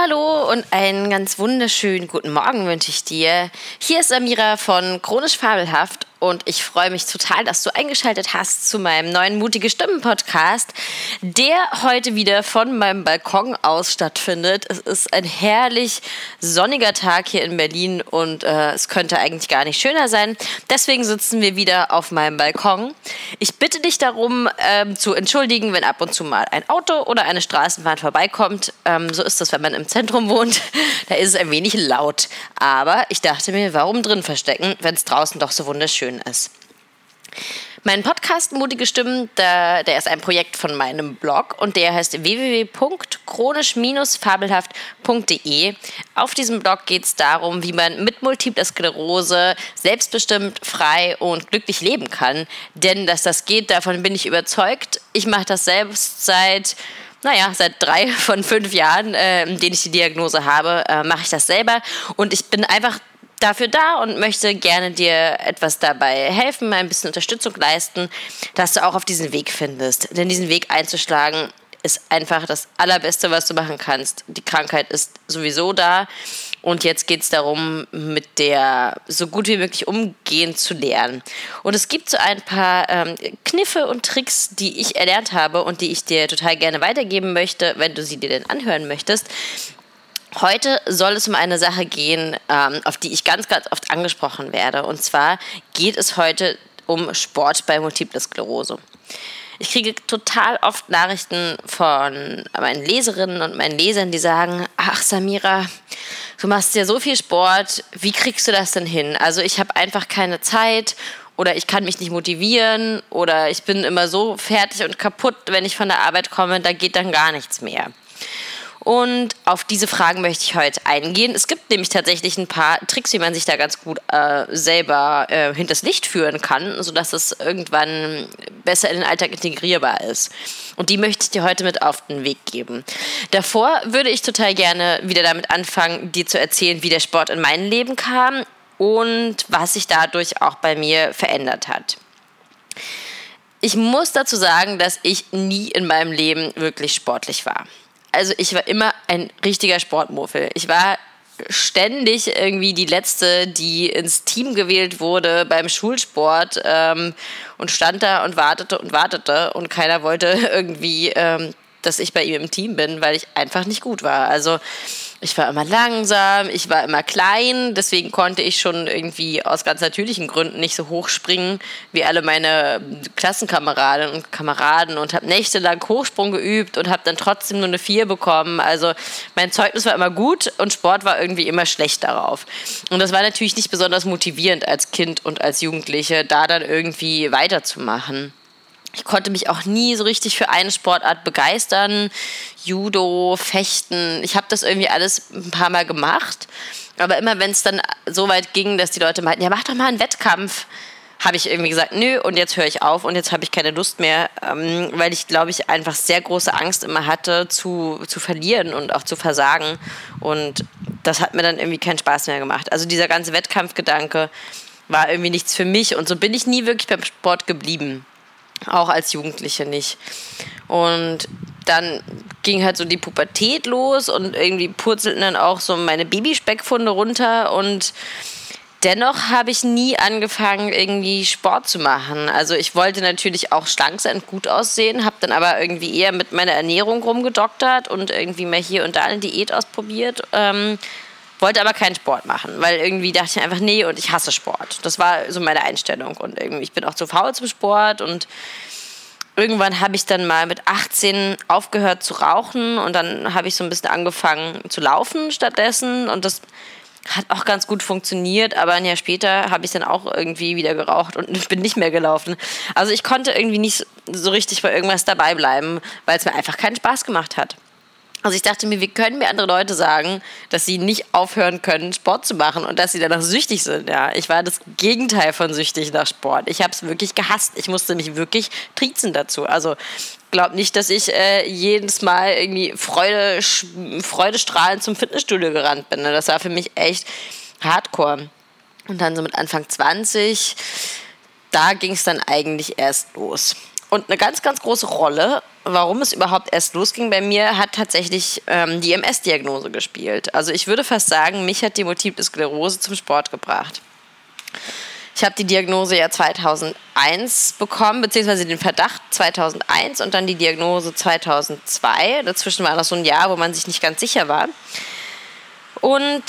hallo und einen ganz wunderschönen guten Morgen wünsche ich dir. Hier ist Amira von Chronisch Fabelhaft und ich freue mich total, dass du eingeschaltet hast zu meinem neuen Mutige Stimmen Podcast, der heute wieder von meinem Balkon aus stattfindet. Es ist ein herrlich sonniger Tag hier in Berlin und äh, es könnte eigentlich gar nicht schöner sein. Deswegen sitzen wir wieder auf meinem Balkon. Ich bitte dich darum, ähm, zu entschuldigen, wenn ab und zu mal ein Auto oder eine Straßenbahn vorbeikommt. Ähm, so ist das, wenn man im Zentrum wohnt. da ist es ein wenig laut. Aber ich dachte mir, warum drin verstecken, wenn es draußen doch so wunderschön schön ist. Mein Podcast Mutige Stimmen, der, der, ist ein Projekt von meinem Blog und der heißt www.chronisch-fabelhaft.de. Auf diesem Blog geht es darum, wie man mit Multipler Sklerose selbstbestimmt, frei und glücklich leben kann. Denn dass das geht, davon bin ich überzeugt. Ich mache das selbst seit naja, seit drei von fünf Jahren, äh, in denen ich die Diagnose habe, äh, mache ich das selber. Und ich bin einfach dafür da und möchte gerne dir etwas dabei helfen, ein bisschen Unterstützung leisten, dass du auch auf diesen Weg findest. Denn diesen Weg einzuschlagen ist einfach das Allerbeste, was du machen kannst. Die Krankheit ist sowieso da und jetzt geht es darum, mit der so gut wie möglich umgehen zu lernen. Und es gibt so ein paar ähm, Kniffe und Tricks, die ich erlernt habe und die ich dir total gerne weitergeben möchte, wenn du sie dir denn anhören möchtest. Heute soll es um eine Sache gehen, ähm, auf die ich ganz, ganz oft angesprochen werde. Und zwar geht es heute um Sport bei Multiple Sklerose. Ich kriege total oft Nachrichten von meinen Leserinnen und meinen Lesern, die sagen, ach Samira, du machst ja so viel Sport, wie kriegst du das denn hin? Also ich habe einfach keine Zeit oder ich kann mich nicht motivieren oder ich bin immer so fertig und kaputt, wenn ich von der Arbeit komme, da geht dann gar nichts mehr. Und auf diese Fragen möchte ich heute eingehen. Es gibt nämlich tatsächlich ein paar Tricks, wie man sich da ganz gut äh, selber äh, hinters Licht führen kann, sodass es irgendwann besser in den Alltag integrierbar ist. Und die möchte ich dir heute mit auf den Weg geben. Davor würde ich total gerne wieder damit anfangen, dir zu erzählen, wie der Sport in mein Leben kam und was sich dadurch auch bei mir verändert hat. Ich muss dazu sagen, dass ich nie in meinem Leben wirklich sportlich war also ich war immer ein richtiger Sportmuffel. Ich war ständig irgendwie die letzte, die ins Team gewählt wurde beim Schulsport ähm, und stand da und wartete und wartete und keiner wollte irgendwie, ähm, dass ich bei ihm im Team bin, weil ich einfach nicht gut war. Also ich war immer langsam, ich war immer klein, deswegen konnte ich schon irgendwie aus ganz natürlichen Gründen nicht so hoch springen wie alle meine Klassenkameraden und Kameraden und habe nächtelang Hochsprung geübt und habe dann trotzdem nur eine 4 bekommen. Also mein Zeugnis war immer gut und Sport war irgendwie immer schlecht darauf. Und das war natürlich nicht besonders motivierend als Kind und als Jugendliche, da dann irgendwie weiterzumachen. Ich konnte mich auch nie so richtig für eine Sportart begeistern. Judo, Fechten. Ich habe das irgendwie alles ein paar Mal gemacht. Aber immer wenn es dann so weit ging, dass die Leute meinten, ja, mach doch mal einen Wettkampf, habe ich irgendwie gesagt, nö, und jetzt höre ich auf und jetzt habe ich keine Lust mehr, ähm, weil ich, glaube ich, einfach sehr große Angst immer hatte, zu, zu verlieren und auch zu versagen. Und das hat mir dann irgendwie keinen Spaß mehr gemacht. Also dieser ganze Wettkampfgedanke war irgendwie nichts für mich und so bin ich nie wirklich beim Sport geblieben. Auch als Jugendliche nicht. Und dann ging halt so die Pubertät los und irgendwie purzelten dann auch so meine Babyspeckfunde runter und dennoch habe ich nie angefangen, irgendwie Sport zu machen. Also ich wollte natürlich auch schlank sein gut aussehen, habe dann aber irgendwie eher mit meiner Ernährung rumgedoktert und irgendwie mal hier und da eine Diät ausprobiert. Ähm, wollte aber keinen Sport machen, weil irgendwie dachte ich einfach, nee, und ich hasse Sport. Das war so meine Einstellung. Und irgendwie, ich bin auch zu faul zum Sport und irgendwann habe ich dann mal mit 18 aufgehört zu rauchen und dann habe ich so ein bisschen angefangen zu laufen stattdessen und das hat auch ganz gut funktioniert, aber ein Jahr später habe ich dann auch irgendwie wieder geraucht und bin nicht mehr gelaufen. Also ich konnte irgendwie nicht so richtig bei irgendwas dabei bleiben, weil es mir einfach keinen Spaß gemacht hat. Also ich dachte mir, wie können mir andere Leute sagen, dass sie nicht aufhören können, Sport zu machen und dass sie danach süchtig sind. Ja, ich war das Gegenteil von süchtig nach Sport. Ich habe es wirklich gehasst. Ich musste mich wirklich triezen dazu. Also glaub nicht, dass ich äh, jedes Mal irgendwie Freude, freudestrahlend zum Fitnessstudio gerannt bin. Ne? Das war für mich echt Hardcore. Und dann so mit Anfang 20 da ging es dann eigentlich erst los. Und eine ganz, ganz große Rolle, warum es überhaupt erst losging bei mir, hat tatsächlich ähm, die MS-Diagnose gespielt. Also ich würde fast sagen, mich hat die Multiple Sklerose zum Sport gebracht. Ich habe die Diagnose ja 2001 bekommen, beziehungsweise den Verdacht 2001 und dann die Diagnose 2002. Dazwischen war das so ein Jahr, wo man sich nicht ganz sicher war. Und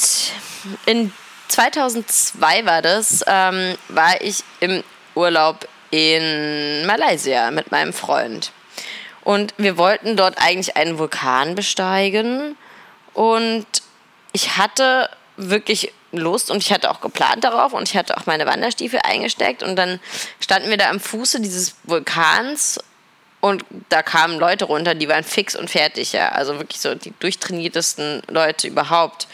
in 2002 war das, ähm, war ich im Urlaub in Malaysia mit meinem Freund. Und wir wollten dort eigentlich einen Vulkan besteigen. Und ich hatte wirklich Lust und ich hatte auch geplant darauf und ich hatte auch meine Wanderstiefel eingesteckt. Und dann standen wir da am Fuße dieses Vulkans und da kamen Leute runter, die waren fix und fertig. Ja. Also wirklich so die durchtrainiertesten Leute überhaupt.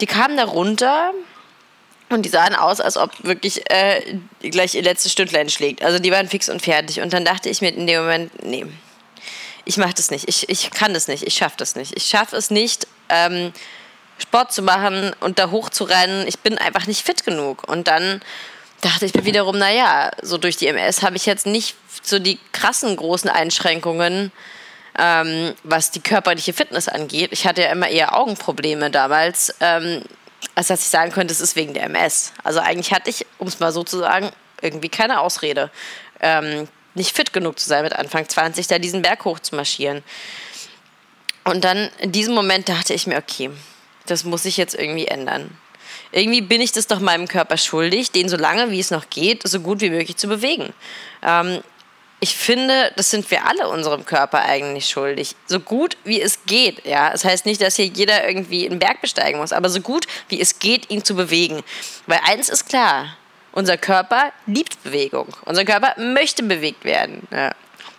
Die kamen da runter und die sahen aus, als ob wirklich äh, gleich ihr letztes Stündlein schlägt. Also die waren fix und fertig. Und dann dachte ich mir in dem Moment, nee, ich mache das nicht. Ich, ich kann das nicht. Ich schaffe das nicht. Ich schaffe es nicht, ähm, Sport zu machen und da hochzurennen. Ich bin einfach nicht fit genug. Und dann dachte ich mir wiederum, naja, so durch die MS habe ich jetzt nicht so die krassen großen Einschränkungen, ähm, was die körperliche Fitness angeht. Ich hatte ja immer eher Augenprobleme damals. Ähm, als dass ich sagen könnte, es ist wegen der MS. Also eigentlich hatte ich, um es mal so zu sagen, irgendwie keine Ausrede, ähm, nicht fit genug zu sein mit Anfang 20, da diesen Berg hoch zu marschieren. Und dann in diesem Moment dachte ich mir, okay, das muss ich jetzt irgendwie ändern. Irgendwie bin ich das doch meinem Körper schuldig, den so lange wie es noch geht, so gut wie möglich zu bewegen. Ähm, ich finde, das sind wir alle unserem Körper eigentlich schuldig. So gut wie es geht, ja. Das heißt nicht, dass hier jeder irgendwie einen Berg besteigen muss, aber so gut wie es geht, ihn zu bewegen. Weil eins ist klar, unser Körper liebt Bewegung. Unser Körper möchte bewegt werden. Ja.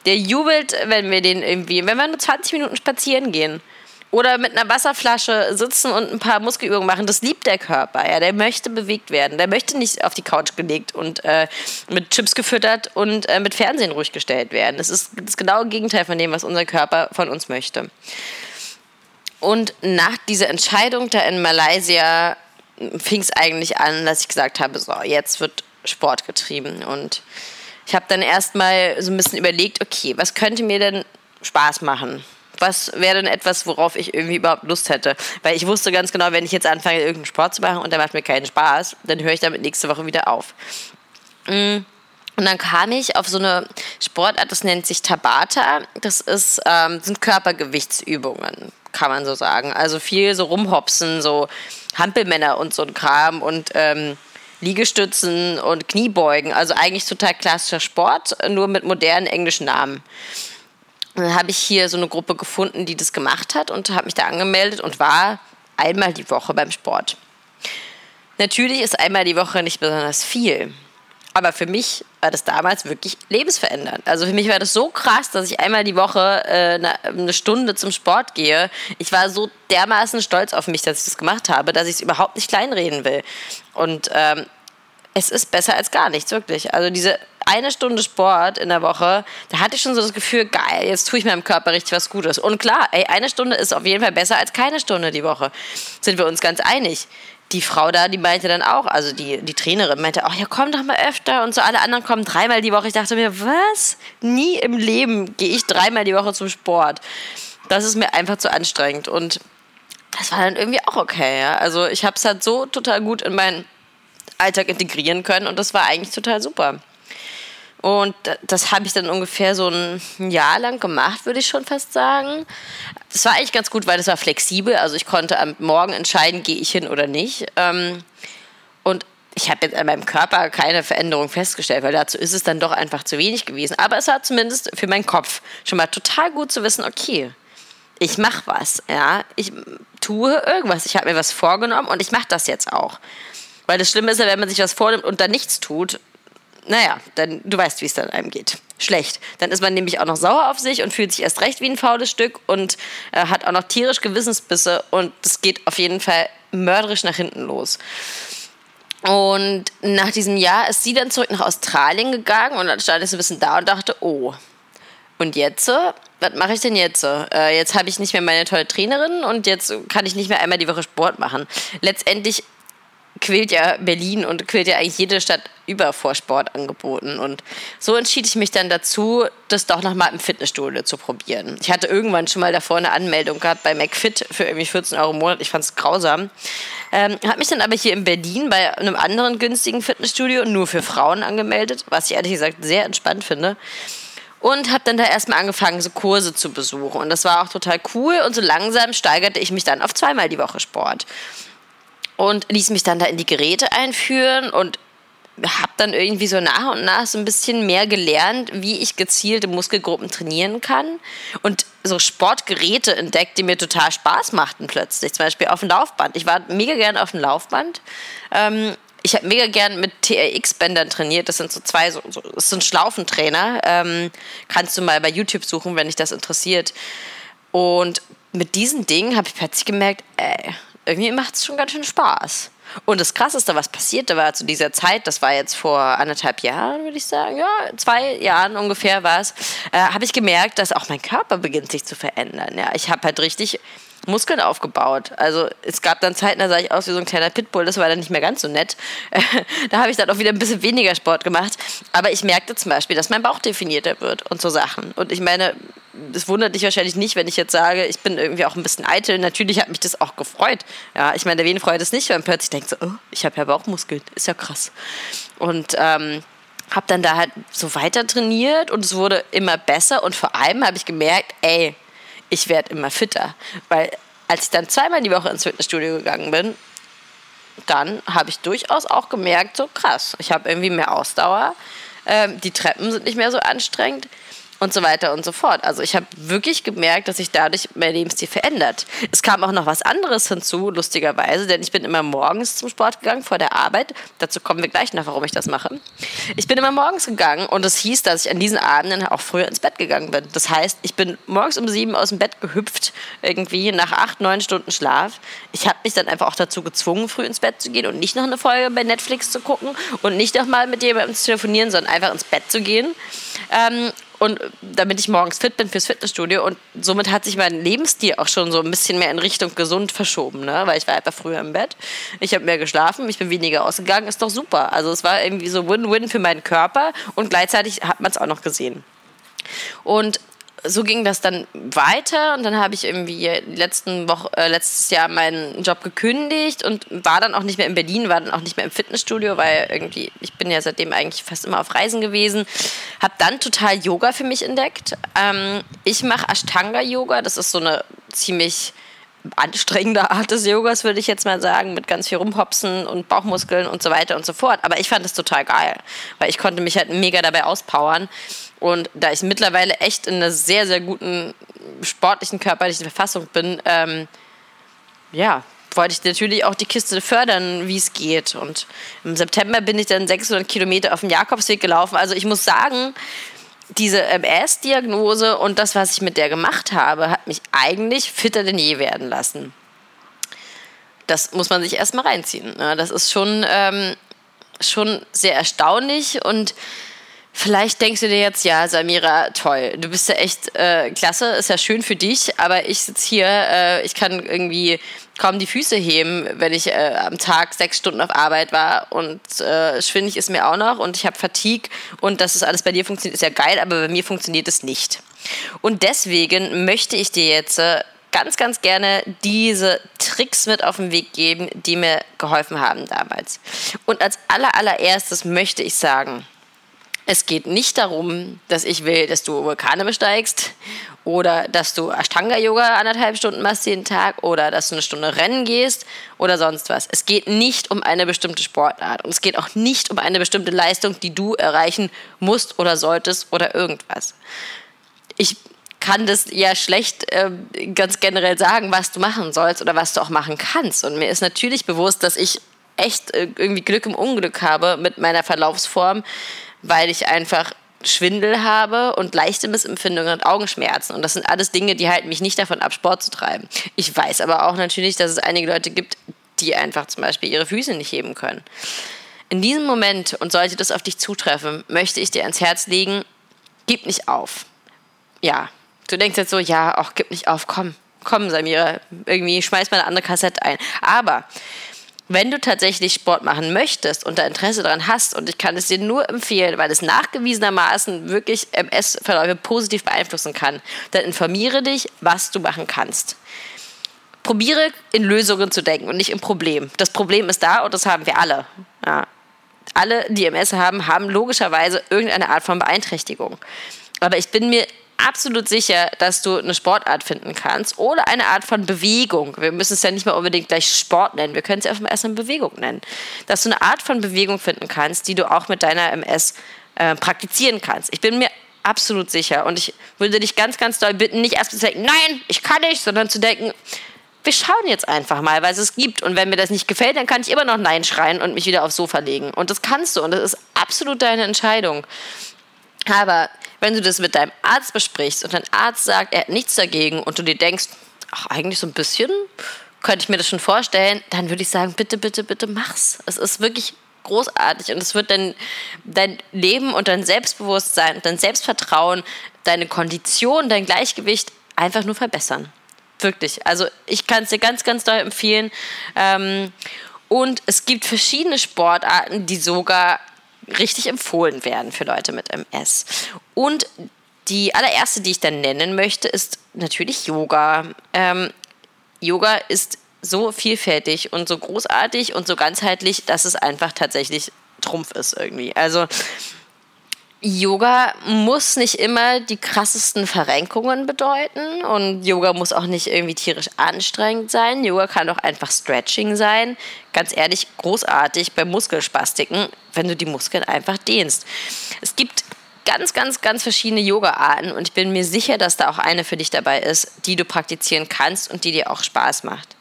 Der jubelt, wenn wir den irgendwie, wenn wir nur 20 Minuten spazieren gehen oder mit einer Wasserflasche sitzen und ein paar Muskelübungen machen. Das liebt der Körper. Ja, der möchte bewegt werden. Der möchte nicht auf die Couch gelegt und äh, mit Chips gefüttert und äh, mit Fernsehen ruhig gestellt werden. Das ist das genaue Gegenteil von dem, was unser Körper von uns möchte. Und nach dieser Entscheidung da in Malaysia fing es eigentlich an, dass ich gesagt habe, so, jetzt wird Sport getrieben. Und ich habe dann erstmal so ein bisschen überlegt, okay, was könnte mir denn Spaß machen? Was wäre denn etwas, worauf ich irgendwie überhaupt Lust hätte? Weil ich wusste ganz genau, wenn ich jetzt anfange, irgendeinen Sport zu machen und der macht mir keinen Spaß, dann höre ich damit nächste Woche wieder auf. Mm. Und dann kam ich auf so eine Sportart, das nennt sich Tabata. Das ist, ähm, sind Körpergewichtsübungen, kann man so sagen. Also viel so rumhopsen, so Hampelmänner und so ein Kram und ähm, Liegestützen und Kniebeugen. Also eigentlich total klassischer Sport, nur mit modernen englischen Namen. Dann habe ich hier so eine Gruppe gefunden, die das gemacht hat und habe mich da angemeldet und war einmal die Woche beim Sport. Natürlich ist einmal die Woche nicht besonders viel. Aber für mich war das damals wirklich lebensverändernd. Also für mich war das so krass, dass ich einmal die Woche äh, eine Stunde zum Sport gehe. Ich war so dermaßen stolz auf mich, dass ich das gemacht habe, dass ich es überhaupt nicht kleinreden will. Und ähm, es ist besser als gar nichts, wirklich. Also diese eine Stunde Sport in der Woche, da hatte ich schon so das Gefühl, geil, jetzt tue ich meinem Körper richtig was Gutes. Und klar, ey, eine Stunde ist auf jeden Fall besser als keine Stunde die Woche. Sind wir uns ganz einig. Die Frau da, die meinte dann auch, also die, die Trainerin meinte, ach ja, komm doch mal öfter und so alle anderen kommen dreimal die Woche. Ich dachte mir, was? Nie im Leben gehe ich dreimal die Woche zum Sport. Das ist mir einfach zu anstrengend und das war dann irgendwie auch okay. Ja? Also ich habe es halt so total gut in meinen Alltag integrieren können und das war eigentlich total super. Und das habe ich dann ungefähr so ein Jahr lang gemacht, würde ich schon fast sagen. Das war eigentlich ganz gut, weil das war flexibel. Also ich konnte am Morgen entscheiden, gehe ich hin oder nicht. Ähm, und ich habe jetzt an meinem Körper keine Veränderung festgestellt, weil dazu ist es dann doch einfach zu wenig gewesen. Aber es war zumindest für meinen Kopf schon mal total gut zu wissen, okay, ich mache was, ja, ich tue irgendwas, ich habe mir was vorgenommen und ich mache das jetzt auch. Weil das Schlimme ist ja, wenn man sich was vornimmt und dann nichts tut, naja, dann du weißt, wie es dann einem geht. Schlecht. Dann ist man nämlich auch noch sauer auf sich und fühlt sich erst recht wie ein faules Stück und äh, hat auch noch tierisch Gewissensbisse und es geht auf jeden Fall mörderisch nach hinten los. Und nach diesem Jahr ist sie dann zurück nach Australien gegangen und dann stand ich so ein bisschen da und dachte, oh, und jetzt, was mache ich denn jetzt? Äh, jetzt habe ich nicht mehr meine tolle Trainerin und jetzt kann ich nicht mehr einmal die Woche Sport machen. Letztendlich quält ja Berlin und quält ja eigentlich jede Stadt über vor Sportangeboten. Und so entschied ich mich dann dazu, das doch nochmal im Fitnessstudio zu probieren. Ich hatte irgendwann schon mal davor eine Anmeldung gehabt bei McFit für irgendwie 14 Euro im Monat. Ich fand es grausam. Ähm, habe mich dann aber hier in Berlin bei einem anderen günstigen Fitnessstudio nur für Frauen angemeldet, was ich ehrlich gesagt sehr entspannt finde und habe dann da erstmal angefangen, so Kurse zu besuchen. Und das war auch total cool und so langsam steigerte ich mich dann auf zweimal die Woche Sport und ließ mich dann da in die Geräte einführen und habe dann irgendwie so nach und nach so ein bisschen mehr gelernt, wie ich gezielte Muskelgruppen trainieren kann und so Sportgeräte entdeckt, die mir total Spaß machten plötzlich. Zum Beispiel auf dem Laufband. Ich war mega gern auf dem Laufband. Ähm, ich habe mega gern mit TRX-Bändern trainiert. Das sind so zwei, so, so, das sind Schlaufentrainer. Ähm, kannst du mal bei YouTube suchen, wenn dich das interessiert. Und mit diesen Dingen habe ich plötzlich gemerkt, ey, irgendwie macht es schon ganz schön Spaß. Und das Krasseste, was passierte, war zu dieser Zeit, das war jetzt vor anderthalb Jahren, würde ich sagen, ja, zwei Jahren ungefähr war es, äh, habe ich gemerkt, dass auch mein Körper beginnt sich zu verändern. Ja, ich habe halt richtig Muskeln aufgebaut. Also es gab dann Zeiten, da sah ich aus wie so ein kleiner Pitbull, das war dann nicht mehr ganz so nett. da habe ich dann auch wieder ein bisschen weniger Sport gemacht. Aber ich merkte zum Beispiel, dass mein Bauch definierter wird und so Sachen. Und ich meine, es wundert dich wahrscheinlich nicht, wenn ich jetzt sage, ich bin irgendwie auch ein bisschen eitel. Natürlich hat mich das auch gefreut. Ja, ich meine, wen freut es nicht, wenn man plötzlich denkt so, oh, ich habe ja Bauchmuskeln, ist ja krass. Und ähm, habe dann da halt so weiter trainiert und es wurde immer besser und vor allem habe ich gemerkt, ey, ich werde immer fitter. Weil als ich dann zweimal die Woche ins Fitnessstudio gegangen bin, dann habe ich durchaus auch gemerkt, so krass, ich habe irgendwie mehr Ausdauer. Ähm, die Treppen sind nicht mehr so anstrengend und so weiter und so fort. Also ich habe wirklich gemerkt, dass sich dadurch mein Lebensstil verändert. Es kam auch noch was anderes hinzu, lustigerweise, denn ich bin immer morgens zum Sport gegangen vor der Arbeit. Dazu kommen wir gleich noch, warum ich das mache. Ich bin immer morgens gegangen und das hieß, dass ich an diesen Abenden auch früher ins Bett gegangen bin. Das heißt, ich bin morgens um sieben aus dem Bett gehüpft, irgendwie nach acht, neun Stunden Schlaf. Ich habe mich dann einfach auch dazu gezwungen, früh ins Bett zu gehen und nicht noch eine Folge bei Netflix zu gucken und nicht noch mal mit jemandem zu telefonieren, sondern einfach ins Bett zu gehen. Ähm, und damit ich morgens fit bin fürs Fitnessstudio und somit hat sich mein Lebensstil auch schon so ein bisschen mehr in Richtung gesund verschoben, ne? weil ich war einfach früher im Bett, ich habe mehr geschlafen, ich bin weniger ausgegangen, ist doch super. Also es war irgendwie so Win-Win für meinen Körper und gleichzeitig hat man es auch noch gesehen. Und so ging das dann weiter und dann habe ich irgendwie letzten Woche, äh, letztes Jahr meinen Job gekündigt und war dann auch nicht mehr in Berlin, war dann auch nicht mehr im Fitnessstudio, weil irgendwie, ich bin ja seitdem eigentlich fast immer auf Reisen gewesen. Habe dann total Yoga für mich entdeckt. Ähm, ich mache Ashtanga-Yoga, das ist so eine ziemlich anstrengende Art des Yogas, würde ich jetzt mal sagen, mit ganz viel Rumhopsen und Bauchmuskeln und so weiter und so fort. Aber ich fand es total geil, weil ich konnte mich halt mega dabei auspowern. Und da ich mittlerweile echt in einer sehr, sehr guten sportlichen körperlichen Verfassung bin, ähm, ja, wollte ich natürlich auch die Kiste fördern, wie es geht. Und im September bin ich dann 600 Kilometer auf dem Jakobsweg gelaufen. Also ich muss sagen, diese MS-Diagnose und das, was ich mit der gemacht habe, hat mich eigentlich fitter denn je werden lassen. Das muss man sich erstmal reinziehen. Ne? Das ist schon, ähm, schon sehr erstaunlich und Vielleicht denkst du dir jetzt, ja, Samira, toll, du bist ja echt äh, klasse, ist ja schön für dich, aber ich sitze hier, äh, ich kann irgendwie kaum die Füße heben, wenn ich äh, am Tag sechs Stunden auf Arbeit war und äh, schwindig ist mir auch noch und ich habe Fatigue und dass es alles bei dir funktioniert, ist ja geil, aber bei mir funktioniert es nicht. Und deswegen möchte ich dir jetzt äh, ganz, ganz gerne diese Tricks mit auf den Weg geben, die mir geholfen haben damals. Und als aller, allererstes möchte ich sagen, es geht nicht darum, dass ich will, dass du Vulkane besteigst oder dass du Ashtanga-Yoga anderthalb Stunden machst jeden Tag oder dass du eine Stunde rennen gehst oder sonst was. Es geht nicht um eine bestimmte Sportart und es geht auch nicht um eine bestimmte Leistung, die du erreichen musst oder solltest oder irgendwas. Ich kann das ja schlecht äh, ganz generell sagen, was du machen sollst oder was du auch machen kannst. Und mir ist natürlich bewusst, dass ich echt äh, irgendwie Glück im Unglück habe mit meiner Verlaufsform weil ich einfach Schwindel habe und leichte Missempfindungen und Augenschmerzen. Und das sind alles Dinge, die halten mich nicht davon ab, Sport zu treiben. Ich weiß aber auch natürlich, dass es einige Leute gibt, die einfach zum Beispiel ihre Füße nicht heben können. In diesem Moment, und sollte das auf dich zutreffen, möchte ich dir ans Herz legen, gib nicht auf. Ja, du denkst jetzt so, ja, auch gib nicht auf, komm, komm, Samira, irgendwie schmeiß mal eine andere Kassette ein. Aber wenn du tatsächlich Sport machen möchtest und da Interesse daran hast, und ich kann es dir nur empfehlen, weil es nachgewiesenermaßen wirklich MS-Verläufe positiv beeinflussen kann, dann informiere dich, was du machen kannst. Probiere in Lösungen zu denken und nicht im Problem. Das Problem ist da und das haben wir alle. Ja. Alle, die MS haben, haben logischerweise irgendeine Art von Beeinträchtigung. Aber ich bin mir absolut sicher, dass du eine Sportart finden kannst oder eine Art von Bewegung. Wir müssen es ja nicht mal unbedingt gleich Sport nennen, wir können es erst mal Bewegung nennen. Dass du eine Art von Bewegung finden kannst, die du auch mit deiner MS äh, praktizieren kannst. Ich bin mir absolut sicher und ich würde dich ganz, ganz doll bitten, nicht erst zu denken, nein, ich kann nicht, sondern zu denken, wir schauen jetzt einfach mal, es es gibt. Und wenn mir das nicht gefällt, dann kann ich immer noch Nein schreien und mich wieder aufs Sofa legen. Und das kannst du und das ist absolut deine Entscheidung. Aber wenn du das mit deinem Arzt besprichst und dein Arzt sagt, er hat nichts dagegen und du dir denkst, ach, eigentlich so ein bisschen, könnte ich mir das schon vorstellen, dann würde ich sagen, bitte, bitte, bitte mach's. Es ist wirklich großartig und es wird dein, dein Leben und dein Selbstbewusstsein dein Selbstvertrauen, deine Kondition, dein Gleichgewicht einfach nur verbessern. Wirklich. Also ich kann es dir ganz, ganz doll empfehlen. Ähm, und es gibt verschiedene Sportarten, die sogar richtig empfohlen werden für Leute mit MS. Und die allererste, die ich dann nennen möchte, ist natürlich Yoga. Ähm, Yoga ist so vielfältig und so großartig und so ganzheitlich, dass es einfach tatsächlich Trumpf ist irgendwie. Also Yoga muss nicht immer die krassesten Verrenkungen bedeuten und Yoga muss auch nicht irgendwie tierisch anstrengend sein. Yoga kann auch einfach Stretching sein. Ganz ehrlich, großartig bei Muskelspastiken, wenn du die Muskeln einfach dehnst. Es gibt ganz, ganz, ganz verschiedene Yoga-Arten und ich bin mir sicher, dass da auch eine für dich dabei ist, die du praktizieren kannst und die dir auch Spaß macht.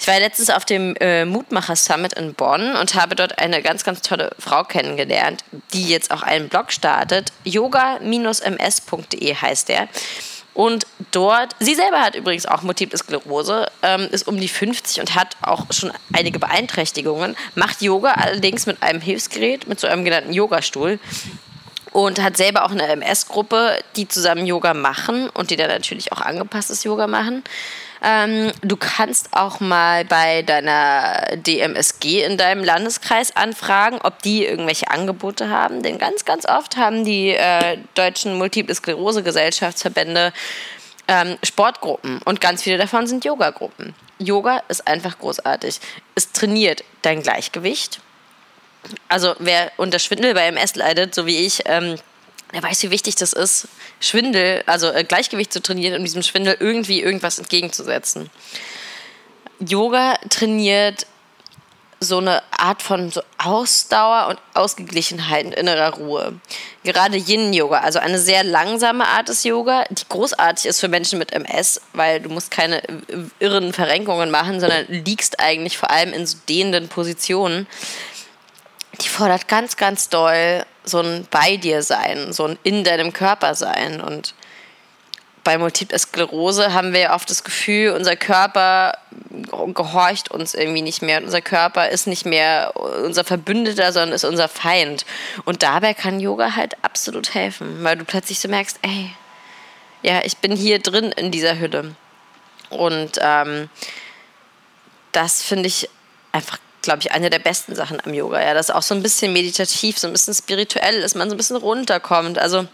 Ich war letztens auf dem äh, Mutmacher Summit in Bonn und habe dort eine ganz, ganz tolle Frau kennengelernt, die jetzt auch einen Blog startet. yoga-ms.de heißt der. Und dort, sie selber hat übrigens auch Multiple Sklerose, ähm, ist um die 50 und hat auch schon einige Beeinträchtigungen, macht Yoga allerdings mit einem Hilfsgerät, mit so einem genannten Yogastuhl und hat selber auch eine MS-Gruppe, die zusammen Yoga machen und die dann natürlich auch angepasstes Yoga machen. Ähm, du kannst auch mal bei deiner DMSG in deinem Landeskreis anfragen, ob die irgendwelche Angebote haben. Denn ganz, ganz oft haben die äh, deutschen Multiple Sklerose-Gesellschaftsverbände ähm, Sportgruppen und ganz viele davon sind Yoga-Gruppen. Yoga ist einfach großartig. Es trainiert dein Gleichgewicht. Also wer unter Schwindel bei MS leidet, so wie ich, ähm, der weiß, wie wichtig das ist, Schwindel, also äh, Gleichgewicht zu trainieren und diesem Schwindel irgendwie irgendwas entgegenzusetzen. Yoga trainiert so eine Art von so Ausdauer und Ausgeglichenheit und innerer Ruhe. Gerade Yin-Yoga, also eine sehr langsame Art des Yoga, die großartig ist für Menschen mit MS, weil du musst keine irren Verrenkungen machen, sondern liegst eigentlich vor allem in so dehnenden Positionen. Die fordert ganz, ganz doll so ein bei dir sein, so ein in deinem Körper sein. Und bei Multiple Sklerose haben wir oft das Gefühl, unser Körper gehorcht uns irgendwie nicht mehr. Unser Körper ist nicht mehr unser Verbündeter, sondern ist unser Feind. Und dabei kann Yoga halt absolut helfen, weil du plötzlich so merkst, ey, ja, ich bin hier drin in dieser Hülle. Und ähm, das finde ich einfach glaube ich, eine der besten Sachen am Yoga. Ja, das auch so ein bisschen meditativ, so ein bisschen spirituell ist, man so ein bisschen runterkommt. Also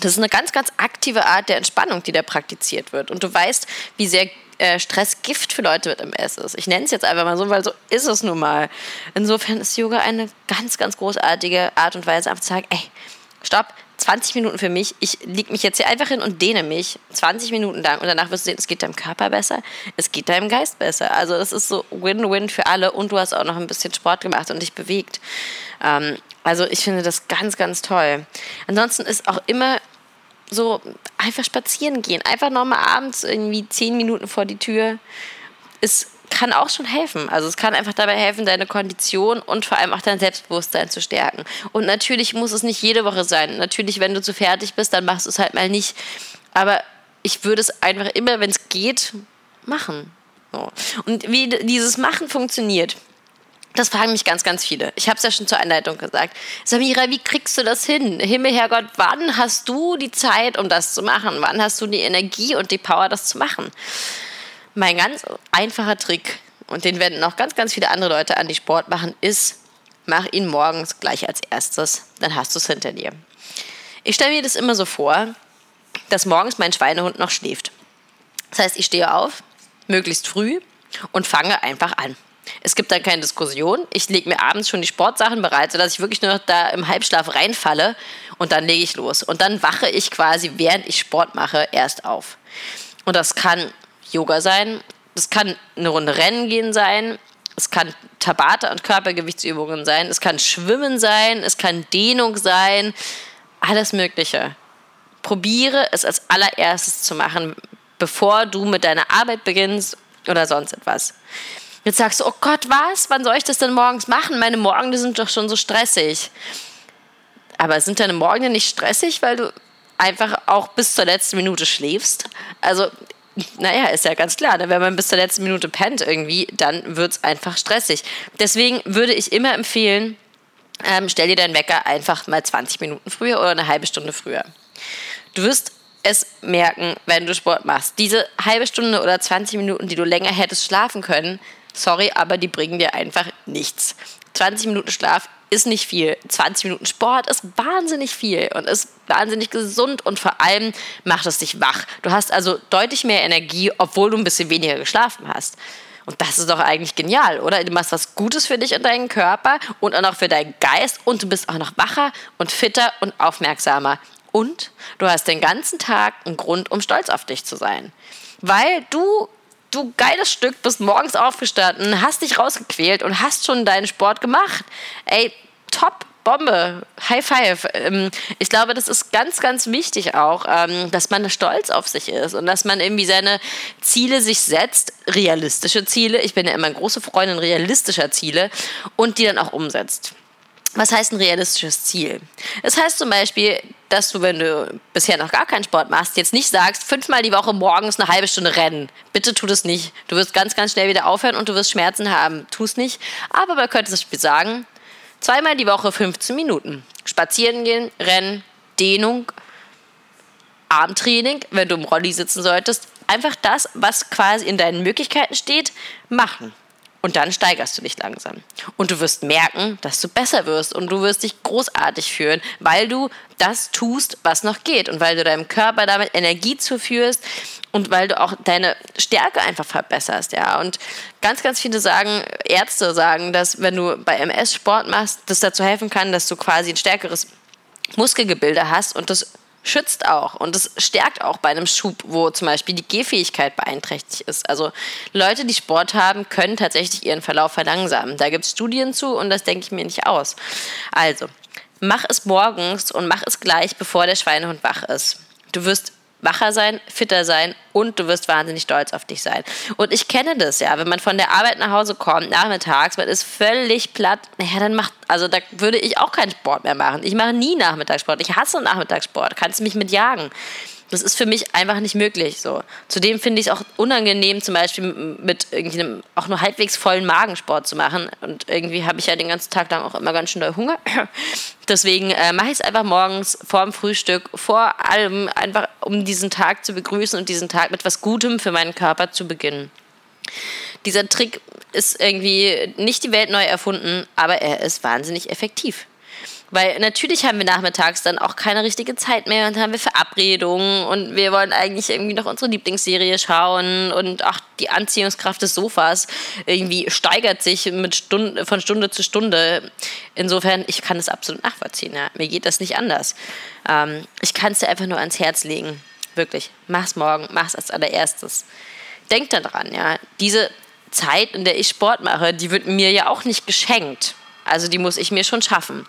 das ist eine ganz, ganz aktive Art der Entspannung, die da praktiziert wird. Und du weißt, wie sehr äh, Stress Gift für Leute mit MS ist. Ich nenne es jetzt einfach mal so, weil so ist es nun mal. Insofern ist Yoga eine ganz, ganz großartige Art und Weise, einfach zu sagen, ey, stopp, 20 Minuten für mich. Ich lege mich jetzt hier einfach hin und dehne mich 20 Minuten lang und danach wirst du sehen, es geht deinem Körper besser, es geht deinem Geist besser. Also das ist so Win-Win für alle und du hast auch noch ein bisschen Sport gemacht und dich bewegt. Ähm, also ich finde das ganz, ganz toll. Ansonsten ist auch immer so einfach spazieren gehen, einfach nochmal abends irgendwie 10 Minuten vor die Tür ist kann auch schon helfen. Also es kann einfach dabei helfen, deine Kondition und vor allem auch dein Selbstbewusstsein zu stärken. Und natürlich muss es nicht jede Woche sein. Natürlich, wenn du zu fertig bist, dann machst du es halt mal nicht. Aber ich würde es einfach immer, wenn es geht, machen. So. Und wie dieses Machen funktioniert, das fragen mich ganz, ganz viele. Ich habe es ja schon zur Einleitung gesagt. Samira, wie kriegst du das hin? Himmel, Herrgott, wann hast du die Zeit, um das zu machen? Wann hast du die Energie und die Power, das zu machen? Mein ganz einfacher Trick, und den wenden auch ganz, ganz viele andere Leute an, die Sport machen, ist, mach ihn morgens gleich als erstes, dann hast du es hinter dir. Ich stelle mir das immer so vor, dass morgens mein Schweinehund noch schläft. Das heißt, ich stehe auf, möglichst früh und fange einfach an. Es gibt dann keine Diskussion. Ich lege mir abends schon die Sportsachen bereit, sodass ich wirklich nur noch da im Halbschlaf reinfalle und dann lege ich los. Und dann wache ich quasi, während ich Sport mache, erst auf. Und das kann Yoga sein, das kann eine Runde Rennen gehen sein, es kann Tabata und Körpergewichtsübungen sein, es kann Schwimmen sein, es kann Dehnung sein, alles Mögliche. Probiere es als allererstes zu machen, bevor du mit deiner Arbeit beginnst oder sonst etwas. Jetzt sagst du, oh Gott, was? Wann soll ich das denn morgens machen? Meine Morgen sind doch schon so stressig. Aber sind deine Morgen nicht stressig, weil du einfach auch bis zur letzten Minute schläfst? Also, naja, ist ja ganz klar, ne? wenn man bis zur letzten Minute pennt irgendwie, dann wird es einfach stressig. Deswegen würde ich immer empfehlen, ähm, stell dir deinen Wecker einfach mal 20 Minuten früher oder eine halbe Stunde früher. Du wirst es merken, wenn du Sport machst. Diese halbe Stunde oder 20 Minuten, die du länger hättest schlafen können, sorry, aber die bringen dir einfach nichts. 20 Minuten Schlaf ist nicht viel. 20 Minuten Sport ist wahnsinnig viel und ist wahnsinnig gesund und vor allem macht es dich wach. Du hast also deutlich mehr Energie, obwohl du ein bisschen weniger geschlafen hast. Und das ist doch eigentlich genial, oder? Du machst was Gutes für dich und deinen Körper und auch noch für deinen Geist und du bist auch noch wacher und fitter und aufmerksamer. Und du hast den ganzen Tag einen Grund, um stolz auf dich zu sein. Weil du du geiles Stück, bist morgens aufgestanden, hast dich rausgequält und hast schon deinen Sport gemacht. Ey, top, Bombe, High Five. Ähm, ich glaube, das ist ganz, ganz wichtig auch, ähm, dass man stolz auf sich ist und dass man irgendwie seine Ziele sich setzt, realistische Ziele. Ich bin ja immer eine große Freundin realistischer Ziele und die dann auch umsetzt. Was heißt ein realistisches Ziel? Das heißt zum Beispiel, dass du, wenn du bisher noch gar keinen Sport machst, jetzt nicht sagst, fünfmal die Woche morgens eine halbe Stunde rennen. Bitte tu das nicht. Du wirst ganz, ganz schnell wieder aufhören und du wirst Schmerzen haben. Tu es nicht. Aber man könnte zum Beispiel sagen, zweimal die Woche 15 Minuten. Spazieren gehen, rennen, Dehnung, Armtraining, wenn du im Rolli sitzen solltest. Einfach das, was quasi in deinen Möglichkeiten steht, machen. Und dann steigerst du dich langsam. Und du wirst merken, dass du besser wirst und du wirst dich großartig fühlen, weil du das tust, was noch geht und weil du deinem Körper damit Energie zuführst und weil du auch deine Stärke einfach verbesserst, ja. Und ganz, ganz viele sagen, Ärzte sagen, dass wenn du bei MS Sport machst, das dazu helfen kann, dass du quasi ein stärkeres Muskelgebilde hast und das schützt auch und es stärkt auch bei einem Schub, wo zum Beispiel die Gehfähigkeit beeinträchtigt ist. Also Leute, die Sport haben, können tatsächlich ihren Verlauf verlangsamen. Da gibt es Studien zu und das denke ich mir nicht aus. Also, mach es morgens und mach es gleich, bevor der Schweinehund wach ist. Du wirst wacher sein, fitter sein und du wirst wahnsinnig stolz auf dich sein. Und ich kenne das ja, wenn man von der Arbeit nach Hause kommt, nachmittags, man ist völlig platt, naja, dann macht, also da würde ich auch keinen Sport mehr machen. Ich mache nie Nachmittagssport. Ich hasse Nachmittagssport. Kannst du mich mit jagen. Das ist für mich einfach nicht möglich. So. Zudem finde ich es auch unangenehm, zum Beispiel mit irgendeinem auch nur halbwegs vollen Magensport zu machen. Und irgendwie habe ich ja den ganzen Tag lang auch immer ganz schön doll Hunger. Deswegen äh, mache ich es einfach morgens vor dem Frühstück, vor allem einfach, um diesen Tag zu begrüßen und diesen Tag mit was Gutem für meinen Körper zu beginnen. Dieser Trick ist irgendwie nicht die Welt neu erfunden, aber er ist wahnsinnig effektiv. Weil natürlich haben wir nachmittags dann auch keine richtige Zeit mehr und haben wir Verabredungen und wir wollen eigentlich irgendwie noch unsere Lieblingsserie schauen und auch die Anziehungskraft des Sofas irgendwie steigert sich mit Stunde, von Stunde zu Stunde. Insofern, ich kann es absolut nachvollziehen. Ja. Mir geht das nicht anders. Ähm, ich kann es dir einfach nur ans Herz legen. Wirklich. Mach's morgen, mach's als allererstes. Denk daran, ja. Diese Zeit, in der ich Sport mache, die wird mir ja auch nicht geschenkt. Also die muss ich mir schon schaffen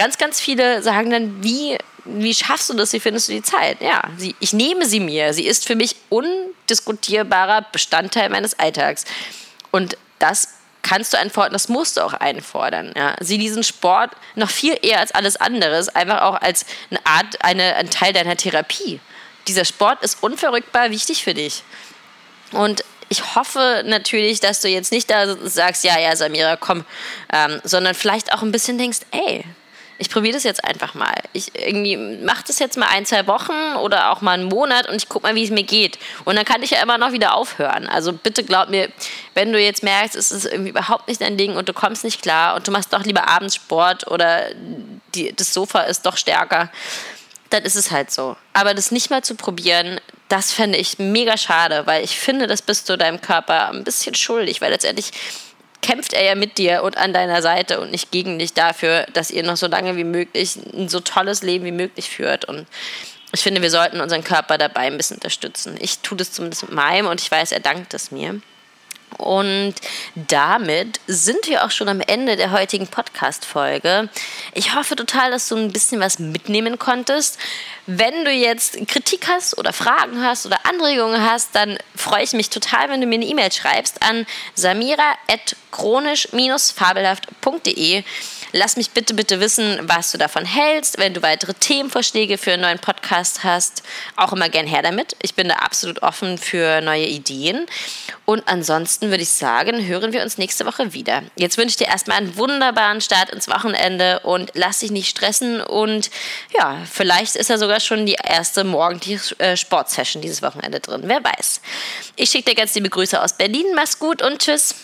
ganz, ganz viele sagen dann, wie, wie schaffst du das, wie findest du die Zeit? Ja, sie, ich nehme sie mir. Sie ist für mich undiskutierbarer Bestandteil meines Alltags. Und das kannst du einfordern, das musst du auch einfordern. Ja. Sieh diesen Sport noch viel eher als alles anderes, einfach auch als eine Art, eine, ein Teil deiner Therapie. Dieser Sport ist unverrückbar wichtig für dich. Und ich hoffe natürlich, dass du jetzt nicht da sagst, ja, ja, Samira, komm, ähm, sondern vielleicht auch ein bisschen denkst, ey, Ich probiere das jetzt einfach mal. Ich irgendwie mache das jetzt mal ein, zwei Wochen oder auch mal einen Monat und ich gucke mal, wie es mir geht. Und dann kann ich ja immer noch wieder aufhören. Also bitte glaub mir, wenn du jetzt merkst, es ist irgendwie überhaupt nicht dein Ding und du kommst nicht klar und du machst doch lieber abends Sport oder die, das Sofa ist doch stärker, dann ist es halt so. Aber das nicht mal zu probieren, das fände ich mega schade, weil ich finde, das bist du deinem Körper ein bisschen schuldig, weil letztendlich kämpft er ja mit dir und an deiner Seite und nicht gegen dich dafür, dass ihr noch so lange wie möglich ein so tolles Leben wie möglich führt. Und ich finde, wir sollten unseren Körper dabei ein bisschen unterstützen. Ich tue das zumindest mit meinem und ich weiß, er dankt es mir. Und damit sind wir auch schon am Ende der heutigen Podcast-Folge. Ich hoffe total, dass du ein bisschen was mitnehmen konntest. Wenn du jetzt Kritik hast oder Fragen hast oder Anregungen hast, dann freue ich mich total, wenn du mir eine E-Mail schreibst an samira.chronisch-fabelhaft.de. Lass mich bitte, bitte wissen, was du davon hältst. Wenn du weitere Themenvorschläge für einen neuen Podcast hast, auch immer gern her damit. Ich bin da absolut offen für neue Ideen. Und ansonsten würde ich sagen, hören wir uns nächste Woche wieder. Jetzt wünsche ich dir erstmal einen wunderbaren Start ins Wochenende und lass dich nicht stressen. Und ja, vielleicht ist ja sogar schon die erste morgendliche äh, Sportsession dieses Wochenende drin. Wer weiß. Ich schicke dir ganz liebe Grüße aus Berlin. Mach's gut und tschüss.